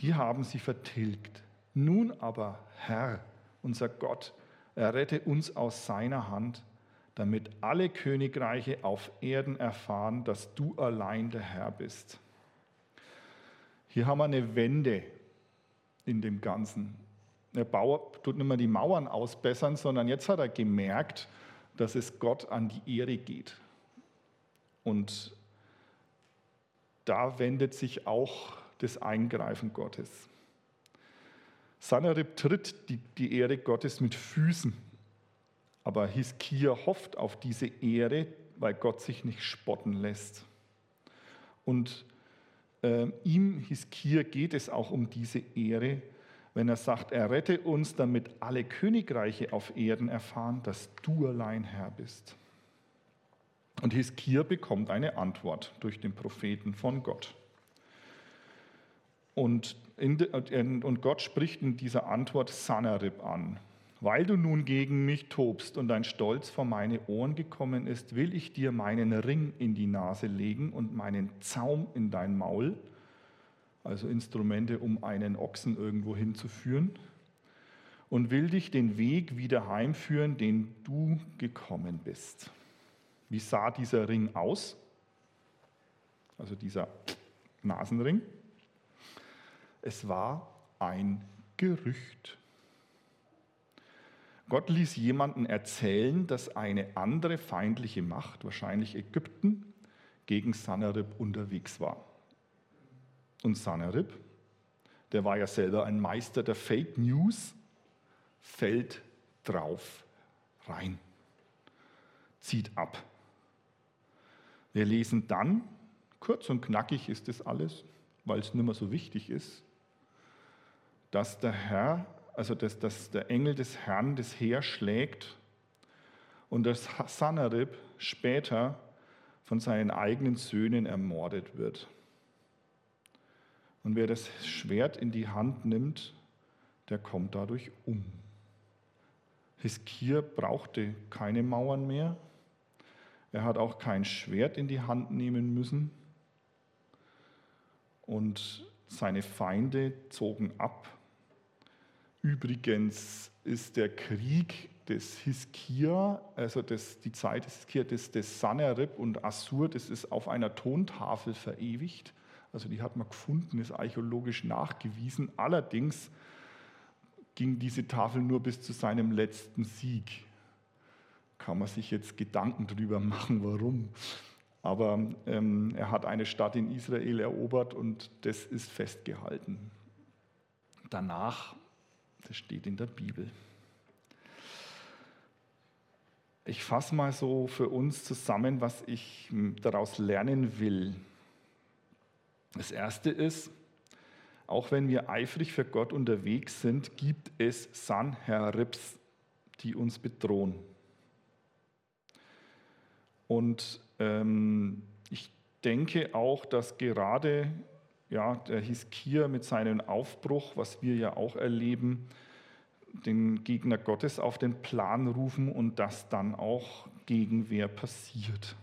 Die haben sie vertilgt. Nun aber, Herr, unser Gott, errette uns aus seiner Hand, damit alle Königreiche auf Erden erfahren, dass du allein der Herr bist. Hier haben wir eine Wende in dem Ganzen. Der Bauer tut nicht mehr die Mauern ausbessern, sondern jetzt hat er gemerkt, dass es Gott an die Ehre geht. Und da wendet sich auch das Eingreifen Gottes. Sanherib tritt die, die Ehre Gottes mit Füßen, aber Hiskia hofft auf diese Ehre, weil Gott sich nicht spotten lässt. Und äh, ihm, Hiskia, geht es auch um diese Ehre, wenn er sagt, er rette uns, damit alle Königreiche auf Erden erfahren, dass du allein Herr bist. Und Hiskia bekommt eine Antwort durch den Propheten von Gott. Und, in, und Gott spricht in dieser Antwort Sanarib an. Weil du nun gegen mich tobst und dein Stolz vor meine Ohren gekommen ist, will ich dir meinen Ring in die Nase legen und meinen Zaum in dein Maul, also Instrumente, um einen Ochsen irgendwo hinzuführen, und will dich den Weg wieder heimführen, den du gekommen bist. Wie sah dieser Ring aus? Also dieser Nasenring. Es war ein Gerücht. Gott ließ jemanden erzählen, dass eine andere feindliche Macht, wahrscheinlich Ägypten, gegen Sanherib unterwegs war. Und Sanherib, der war ja selber ein Meister der Fake News, fällt drauf rein, zieht ab. Wir lesen dann, kurz und knackig ist es alles, weil es nicht mehr so wichtig ist, dass der Herr also dass, dass der Engel des Herrn das Heer schlägt und dass Sanherib später von seinen eigenen Söhnen ermordet wird. Und wer das Schwert in die Hand nimmt, der kommt dadurch um. Hiskir brauchte keine Mauern mehr. Er hat auch kein Schwert in die Hand nehmen müssen. Und seine Feinde zogen ab Übrigens ist der Krieg des Hiskia, also das, die Zeit des Hiskia, des, des Sanherib und Assur, das ist auf einer Tontafel verewigt. Also die hat man gefunden, ist archäologisch nachgewiesen. Allerdings ging diese Tafel nur bis zu seinem letzten Sieg. Kann man sich jetzt Gedanken darüber machen, warum. Aber ähm, er hat eine Stadt in Israel erobert und das ist festgehalten. Danach das steht in der Bibel. Ich fasse mal so für uns zusammen, was ich daraus lernen will. Das erste ist, auch wenn wir eifrig für Gott unterwegs sind, gibt es Sanherrips, die uns bedrohen. Und ähm, ich denke auch, dass gerade ja, der Hiskia mit seinem Aufbruch, was wir ja auch erleben, den Gegner Gottes auf den Plan rufen und dass dann auch Gegenwehr passiert.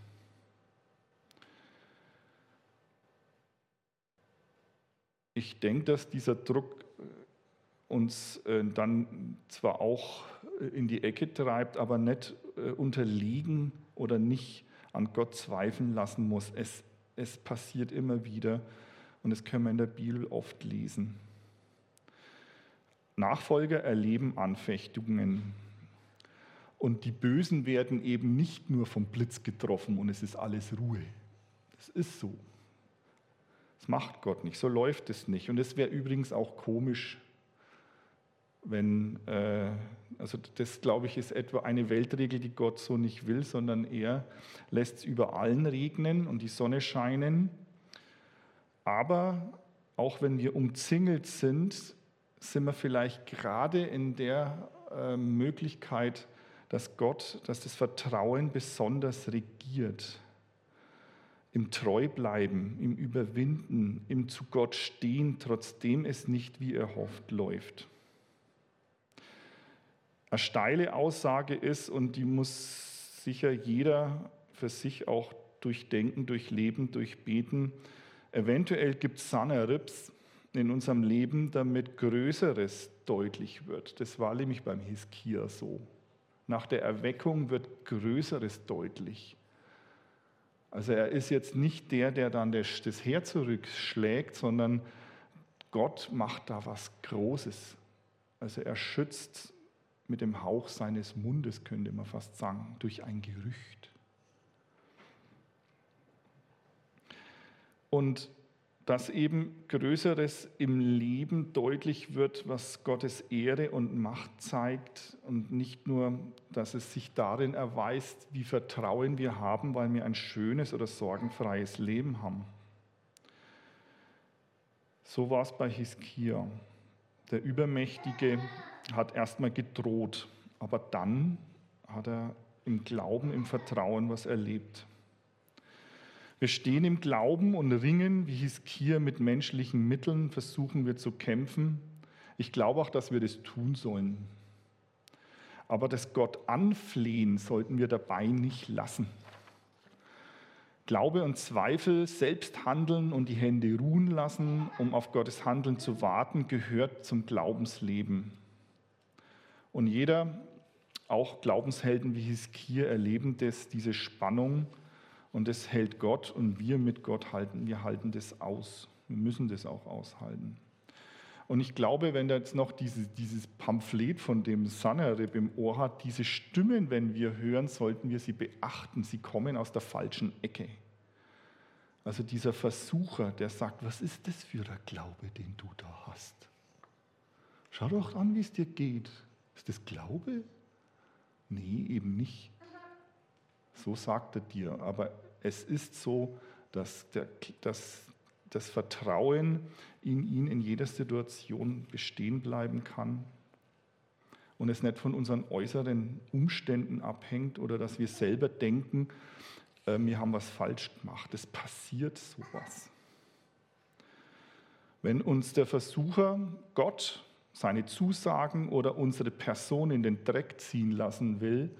Ich denke, dass dieser Druck äh, uns äh, dann zwar auch äh, in die Ecke treibt, aber nicht unterliegen oder nicht an Gott zweifeln lassen muss. Es, es passiert immer wieder und das können wir in der Bibel oft lesen. Nachfolger erleben Anfechtungen. Und die Bösen werden eben nicht nur vom Blitz getroffen und es ist alles Ruhe. Das ist so. Das macht Gott nicht, so läuft es nicht. Und es wäre übrigens auch komisch, wenn, äh, also das glaube ich ist etwa eine Weltregel, die Gott so nicht will, sondern er lässt es über allen regnen und die Sonne scheinen aber auch wenn wir umzingelt sind, sind wir vielleicht gerade in der äh, Möglichkeit, dass Gott, dass das Vertrauen besonders regiert. Im Treubleiben, im Überwinden, im zu Gott stehen, trotzdem es nicht wie erhofft läuft. Eine steile Aussage ist, und die muss sicher jeder für sich auch durchdenken, durchleben, durchbeten, Eventuell gibt es Sanerips in unserem Leben, damit Größeres deutlich wird. Das war nämlich beim Hiskia so. Nach der Erweckung wird Größeres deutlich. Also er ist jetzt nicht der, der dann das, das Heer zurückschlägt, sondern Gott macht da was Großes. Also er schützt mit dem Hauch seines Mundes, könnte man fast sagen, durch ein Gerücht. Und dass eben Größeres im Leben deutlich wird, was Gottes Ehre und Macht zeigt und nicht nur, dass es sich darin erweist, wie Vertrauen wir haben, weil wir ein schönes oder sorgenfreies Leben haben. So war es bei Hiskia. Der Übermächtige hat erstmal gedroht, aber dann hat er im Glauben, im Vertrauen was erlebt. Wir stehen im Glauben und ringen, wie Hiskia, mit menschlichen Mitteln versuchen wir zu kämpfen. Ich glaube auch, dass wir das tun sollen. Aber das Gott anflehen sollten wir dabei nicht lassen. Glaube und Zweifel, selbst handeln und die Hände ruhen lassen, um auf Gottes Handeln zu warten, gehört zum Glaubensleben. Und jeder, auch Glaubenshelden wie Hiskia, erleben das, diese Spannung und das hält Gott und wir mit Gott halten, wir halten das aus. Wir müssen das auch aushalten. Und ich glaube, wenn da jetzt noch dieses, dieses Pamphlet von dem Sanherib im Ohr hat, diese Stimmen, wenn wir hören, sollten wir sie beachten. Sie kommen aus der falschen Ecke. Also dieser Versucher, der sagt, was ist das für der Glaube, den du da hast? Schau doch an, wie es dir geht. Ist das Glaube? Nee, eben nicht. So sagt er dir. Aber es ist so, dass, der, dass das Vertrauen in ihn in jeder Situation bestehen bleiben kann und es nicht von unseren äußeren Umständen abhängt oder dass wir selber denken, äh, wir haben was falsch gemacht. Es passiert sowas. Wenn uns der Versucher Gott seine Zusagen oder unsere Person in den Dreck ziehen lassen will,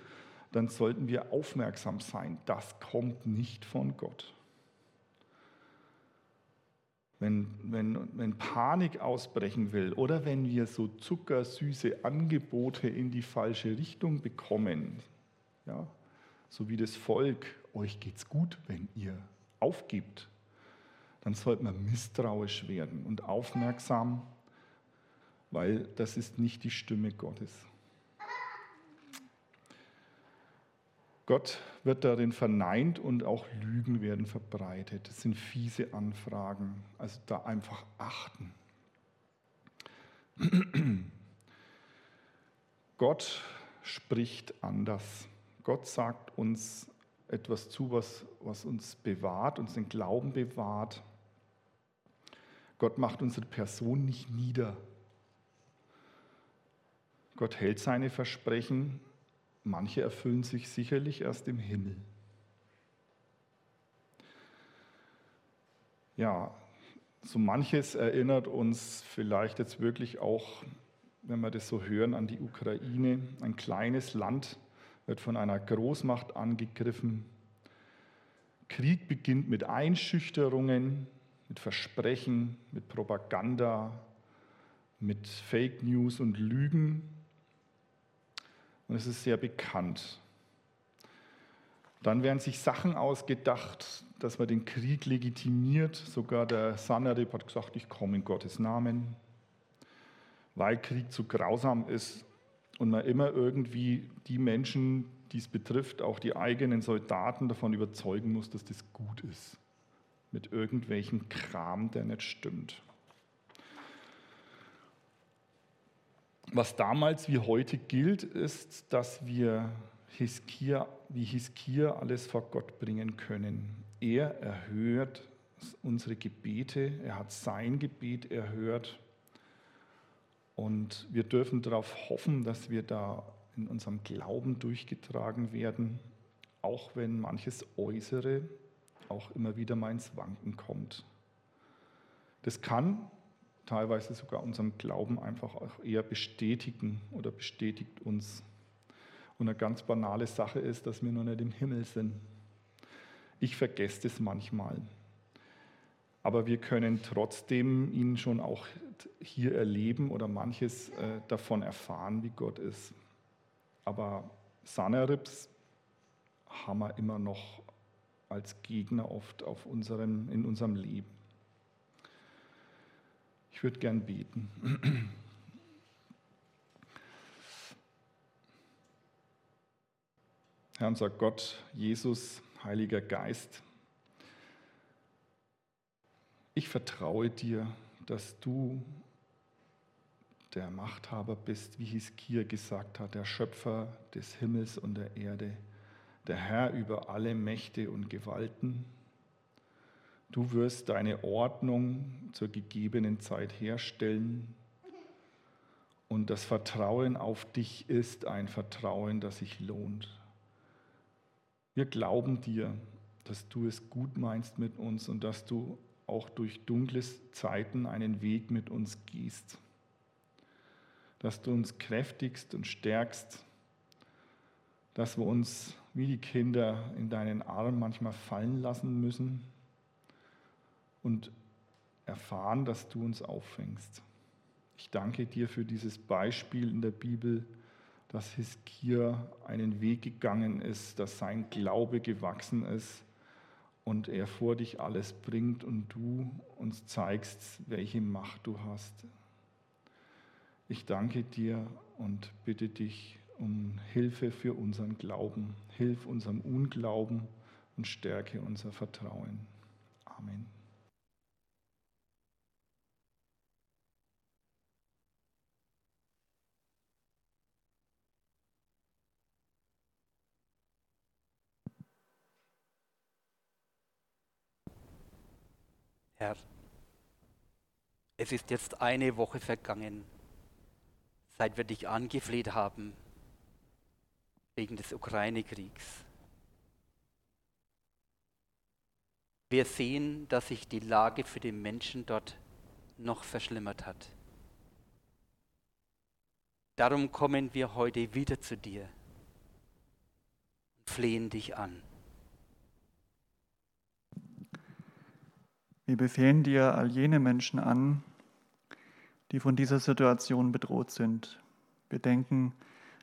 dann sollten wir aufmerksam sein. Das kommt nicht von Gott. Wenn, wenn, wenn Panik ausbrechen will oder wenn wir so zuckersüße Angebote in die falsche Richtung bekommen, ja, so wie das Volk, euch geht's gut, wenn ihr aufgibt, dann sollte man misstrauisch werden und aufmerksam, weil das ist nicht die Stimme Gottes. Gott wird darin verneint und auch Lügen werden verbreitet. Das sind fiese Anfragen. Also da einfach achten. Gott spricht anders. Gott sagt uns etwas zu, was, was uns bewahrt, uns den Glauben bewahrt. Gott macht unsere Person nicht nieder. Gott hält seine Versprechen, manche erfüllen sich sicherlich erst im Himmel. Ja, so manches erinnert uns vielleicht jetzt wirklich auch, wenn wir das so hören, an die Ukraine. Ein kleines Land wird von einer Großmacht angegriffen. Krieg beginnt mit Einschüchterungen, mit Versprechen, mit Propaganda, mit Fake News und Lügen. Und es ist sehr bekannt. Dann werden sich Sachen ausgedacht, dass man den Krieg legitimiert. Sogar der Sanarib hat gesagt, ich komme in Gottes Namen. Weil Krieg zu grausam ist und man immer irgendwie die Menschen, die es betrifft, auch die eigenen Soldaten davon überzeugen muss, dass das gut ist. Mit irgendwelchem Kram, der nicht stimmt. Was damals wie heute gilt, ist, dass wir Hiskia, wie Hiskia alles vor Gott bringen können. Er erhört unsere Gebete, er hat sein Gebet erhört und wir dürfen darauf hoffen, dass wir da in unserem Glauben durchgetragen werden, auch wenn manches Äußere auch immer wieder mal ins Wanken kommt. Das kann teilweise sogar unseren Glauben einfach auch eher bestätigen oder bestätigt uns. Und eine ganz banale Sache ist, dass wir noch nicht im Himmel sind. Ich vergesse das manchmal. Aber wir können trotzdem ihn schon auch hier erleben oder manches äh, davon erfahren, wie Gott ist. Aber Sanerips haben wir immer noch als Gegner oft auf unserem, in unserem Leben. Ich würde gern beten. Herr unser Gott, Jesus, Heiliger Geist, ich vertraue dir, dass du der Machthaber bist, wie Hiskia gesagt hat, der Schöpfer des Himmels und der Erde, der Herr über alle Mächte und Gewalten. Du wirst deine Ordnung zur gegebenen Zeit herstellen. Und das Vertrauen auf dich ist ein Vertrauen, das sich lohnt. Wir glauben dir, dass du es gut meinst mit uns und dass du auch durch dunkle Zeiten einen Weg mit uns gehst. Dass du uns kräftigst und stärkst, dass wir uns wie die Kinder in deinen Arm manchmal fallen lassen müssen und erfahren, dass du uns auffängst. Ich danke dir für dieses Beispiel in der Bibel, dass Hiskia einen Weg gegangen ist, dass sein Glaube gewachsen ist und er vor dich alles bringt und du uns zeigst, welche Macht du hast. Ich danke dir und bitte dich um Hilfe für unseren Glauben. Hilf unserem Unglauben und stärke unser Vertrauen. Amen. Herr, es ist jetzt eine Woche vergangen, seit wir dich angefleht haben wegen des Ukraine-Kriegs. Wir sehen, dass sich die Lage für die Menschen dort noch verschlimmert hat. Darum kommen wir heute wieder zu dir und flehen dich an. Wir befehlen dir all jene Menschen an, die von dieser Situation bedroht sind. Wir denken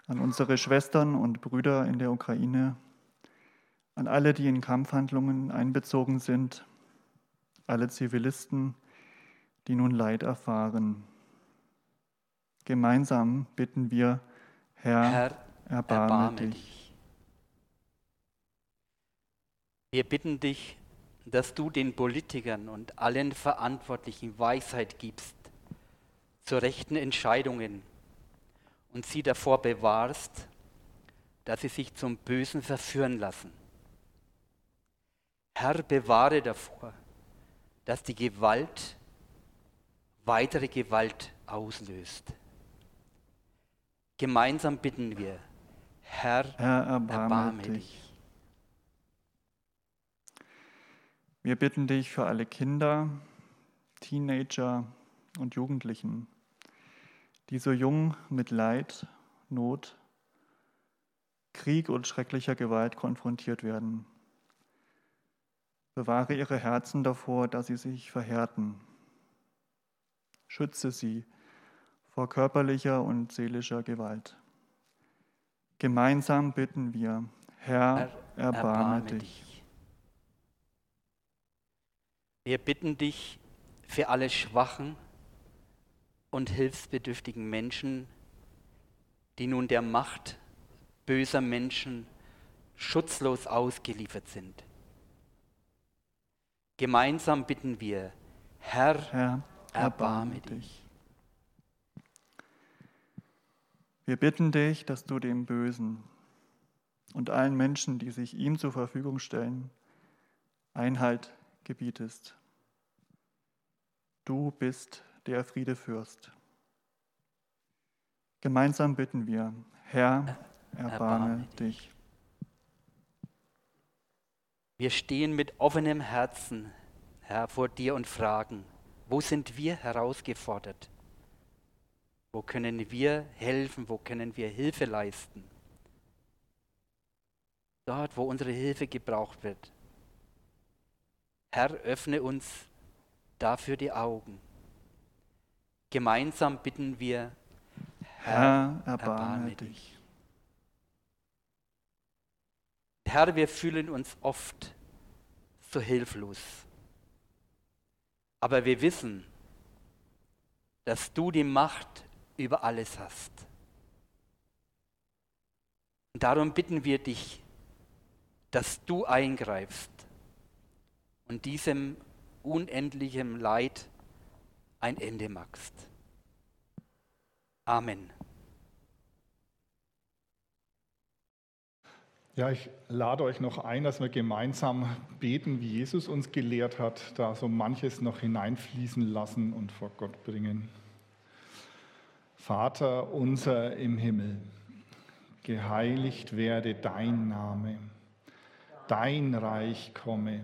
an unsere Schwestern und Brüder in der Ukraine, an alle, die in Kampfhandlungen einbezogen sind, alle Zivilisten, die nun Leid erfahren. Gemeinsam bitten wir, Herr, Herr erbarme, erbarme dich. dich. Wir bitten dich, dass du den Politikern und allen Verantwortlichen Weisheit gibst zu rechten Entscheidungen und sie davor bewahrst, dass sie sich zum Bösen verführen lassen. Herr, bewahre davor, dass die Gewalt weitere Gewalt auslöst. Gemeinsam bitten wir, Herr, Herr, erbarme, erbarme dich. dich. Wir bitten dich für alle Kinder, Teenager und Jugendlichen, die so jung mit Leid, Not, Krieg und schrecklicher Gewalt konfrontiert werden. Bewahre ihre Herzen davor, dass sie sich verhärten. Schütze sie vor körperlicher und seelischer Gewalt. Gemeinsam bitten wir, Herr, Herr, erbarme dich. Wir bitten dich für alle schwachen und hilfsbedürftigen Menschen, die nun der Macht böser Menschen schutzlos ausgeliefert sind. Gemeinsam bitten wir, Herr, Herr, erbarme erbarme dich. dich. Wir bitten dich, dass du dem Bösen und allen Menschen, die sich ihm zur Verfügung stellen, Einhalt gebietest. Du bist der Friedefürst. Gemeinsam bitten wir, Herr, erbarme erbarme dich. Wir stehen mit offenem Herzen, Herr, vor dir und fragen, wo sind wir herausgefordert? Wo können wir helfen? Wo können wir Hilfe leisten? Dort, wo unsere Hilfe gebraucht wird. Herr, öffne uns dafür die Augen. Gemeinsam bitten wir, Herr, erbarme dich. Herr, wir fühlen uns oft so hilflos. Aber wir wissen, dass du die Macht über alles hast. Und darum bitten wir dich, dass du eingreifst und diesem unendlichen Leid ein Ende machst. Amen. Ja, ich lade euch noch ein, dass wir gemeinsam beten, wie Jesus uns gelehrt hat, da so manches noch hineinfließen lassen und vor Gott bringen. Vater unser im Himmel, geheiligt werde dein Name, dein Reich komme,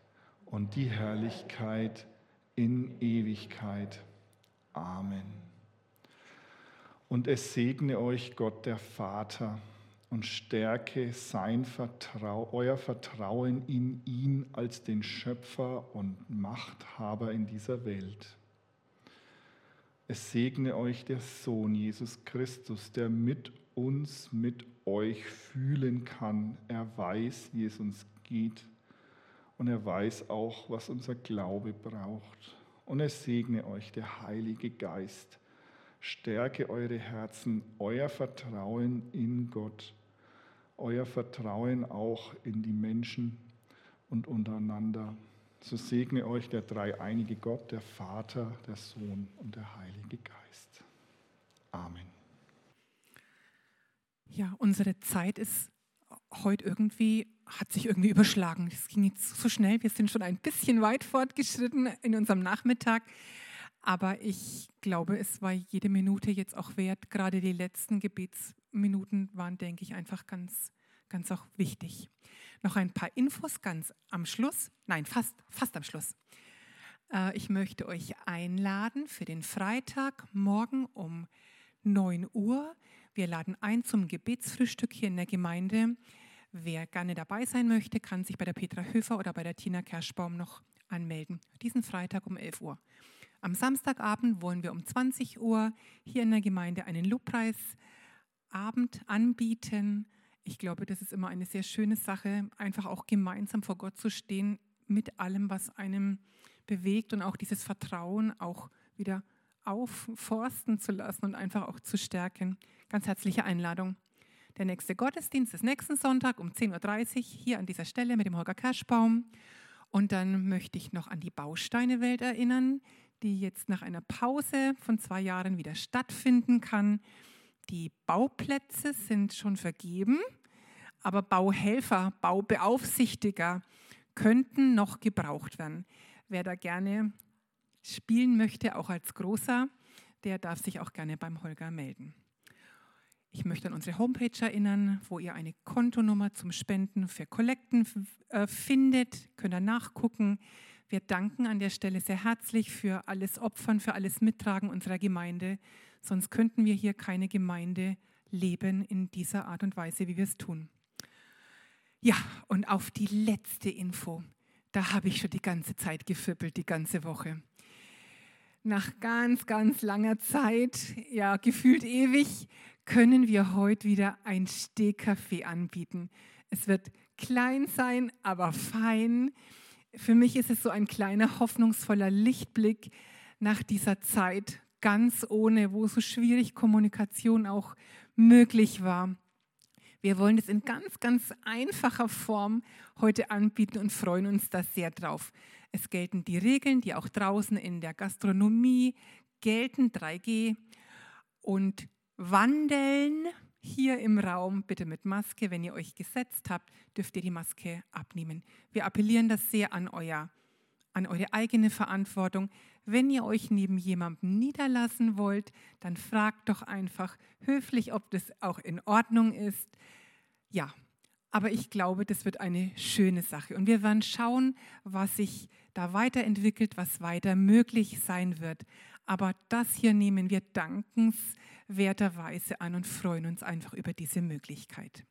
und die Herrlichkeit in Ewigkeit. Amen. Und es segne euch Gott der Vater und stärke sein Vertrau, euer Vertrauen in ihn als den Schöpfer und Machthaber in dieser Welt. Es segne euch der Sohn Jesus Christus, der mit uns, mit euch fühlen kann. Er weiß, wie es uns geht und er weiß auch, was unser Glaube braucht. Und es segne euch der Heilige Geist. Stärke eure Herzen, euer Vertrauen in Gott euer Vertrauen auch in die Menschen und untereinander. So segne euch der dreieinige Gott, der Vater, der Sohn und der Heilige Geist. Amen. Ja, unsere Zeit ist heute irgendwie, hat sich irgendwie überschlagen. Es ging jetzt so schnell. Wir sind schon ein bisschen weit fortgeschritten in unserem Nachmittag. Aber ich glaube, es war jede Minute jetzt auch wert. Gerade die letzten Gebetsminuten waren, denke ich, einfach ganz, ganz auch wichtig. Noch ein paar Infos ganz am Schluss. Nein, fast, fast am Schluss. Äh, ich möchte euch einladen für den Freitag morgen um 9 Uhr. Wir laden ein zum Gebetsfrühstück hier in der Gemeinde. Wer gerne dabei sein möchte, kann sich bei der Petra Höfer oder bei der Tina Kerschbaum noch anmelden. Diesen Freitag um 11 Uhr. Am Samstagabend wollen wir um 20 Uhr hier in der Gemeinde einen Lobpreisabend anbieten. Ich glaube, das ist immer eine sehr schöne Sache, einfach auch gemeinsam vor Gott zu stehen mit allem, was einem bewegt und auch dieses Vertrauen auch wieder aufforsten zu lassen und einfach auch zu stärken. Ganz herzliche Einladung. Der nächste Gottesdienst ist nächsten Sonntag um 10.30 Uhr hier an dieser Stelle mit dem Holger Kerschbaum. Und dann möchte ich noch an die Bausteinewelt erinnern, die jetzt nach einer Pause von zwei Jahren wieder stattfinden kann. Die Bauplätze sind schon vergeben, aber Bauhelfer, Baubeaufsichtiger könnten noch gebraucht werden. Wer da gerne spielen möchte, auch als Großer, der darf sich auch gerne beim Holger melden. Ich möchte an unsere Homepage erinnern, wo ihr eine Kontonummer zum Spenden für Kollekten äh, findet. Könnt ihr nachgucken. Wir danken an der Stelle sehr herzlich für alles Opfern, für alles Mittragen unserer Gemeinde. Sonst könnten wir hier keine Gemeinde leben in dieser Art und Weise, wie wir es tun. Ja, und auf die letzte Info. Da habe ich schon die ganze Zeit gefippelt, die ganze Woche nach ganz, ganz langer Zeit, ja gefühlt ewig, können wir heute wieder ein Stehkaffee anbieten. Es wird klein sein, aber fein. Für mich ist es so ein kleiner, hoffnungsvoller Lichtblick nach dieser Zeit, ganz ohne, wo so schwierig Kommunikation auch möglich war. Wir wollen es in ganz, ganz einfacher Form heute anbieten und freuen uns da sehr drauf. Es gelten die Regeln, die auch draußen in der Gastronomie gelten, 3G. Und wandeln hier im Raum bitte mit Maske. Wenn ihr euch gesetzt habt, dürft ihr die Maske abnehmen. Wir appellieren das sehr an, euer, an eure eigene Verantwortung. Wenn ihr euch neben jemandem niederlassen wollt, dann fragt doch einfach höflich, ob das auch in Ordnung ist. Ja, aber ich glaube, das wird eine schöne Sache. Und wir werden schauen, was sich da weiterentwickelt, was weiter möglich sein wird. Aber das hier nehmen wir dankenswerterweise an und freuen uns einfach über diese Möglichkeit.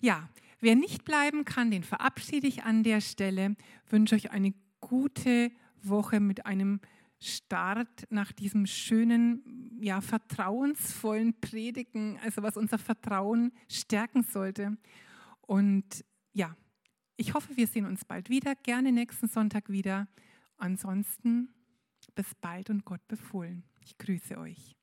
Ja, wer nicht bleiben kann, den verabschiede ich an der Stelle. Wünsche euch eine gute Woche mit einem Start nach diesem schönen, ja, vertrauensvollen Predigen, also was unser Vertrauen stärken sollte. Und ja, ich hoffe, wir sehen uns bald wieder, gerne nächsten Sonntag wieder. Ansonsten bis bald und Gott befohlen. Ich grüße euch.